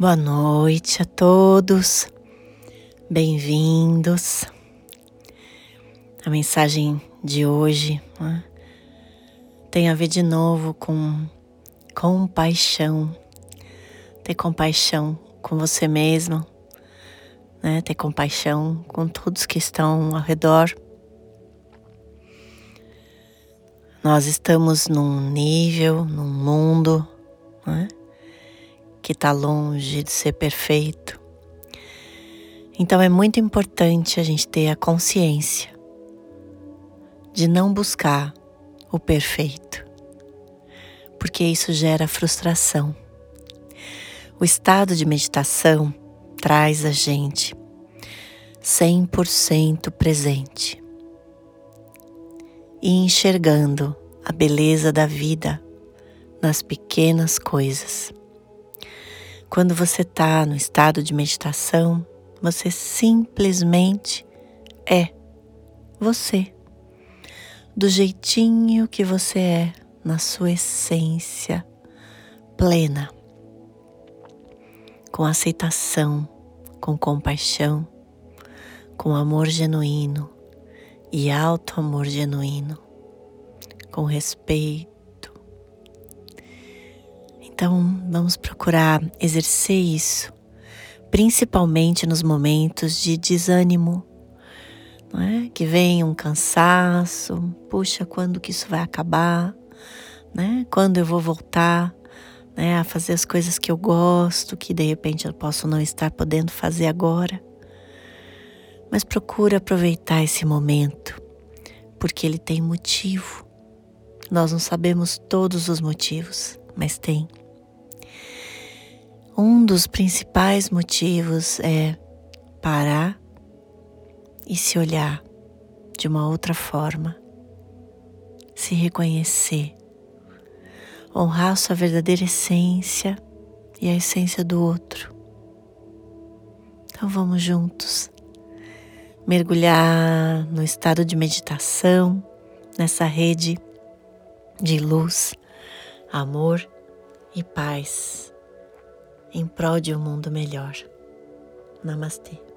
Boa noite a todos, bem-vindos. A mensagem de hoje né, tem a ver de novo com compaixão, ter compaixão com você mesmo, né, ter compaixão com todos que estão ao redor. Nós estamos num nível, num mundo, né? Que está longe de ser perfeito. Então é muito importante a gente ter a consciência de não buscar o perfeito, porque isso gera frustração. O estado de meditação traz a gente 100% presente e enxergando a beleza da vida nas pequenas coisas. Quando você está no estado de meditação, você simplesmente é você, do jeitinho que você é, na sua essência plena, com aceitação, com compaixão, com amor genuíno e alto amor genuíno, com respeito. Então, vamos procurar exercer isso, principalmente nos momentos de desânimo, não é? Que vem um cansaço, puxa, quando que isso vai acabar, né? Quando eu vou voltar, né, a fazer as coisas que eu gosto, que de repente eu posso não estar podendo fazer agora. Mas procura aproveitar esse momento, porque ele tem motivo. Nós não sabemos todos os motivos, mas tem. Um dos principais motivos é parar e se olhar de uma outra forma, se reconhecer, honrar sua verdadeira essência e a essência do outro. Então vamos juntos mergulhar no estado de meditação, nessa rede de luz, amor e paz em prol de um mundo melhor. Namastê.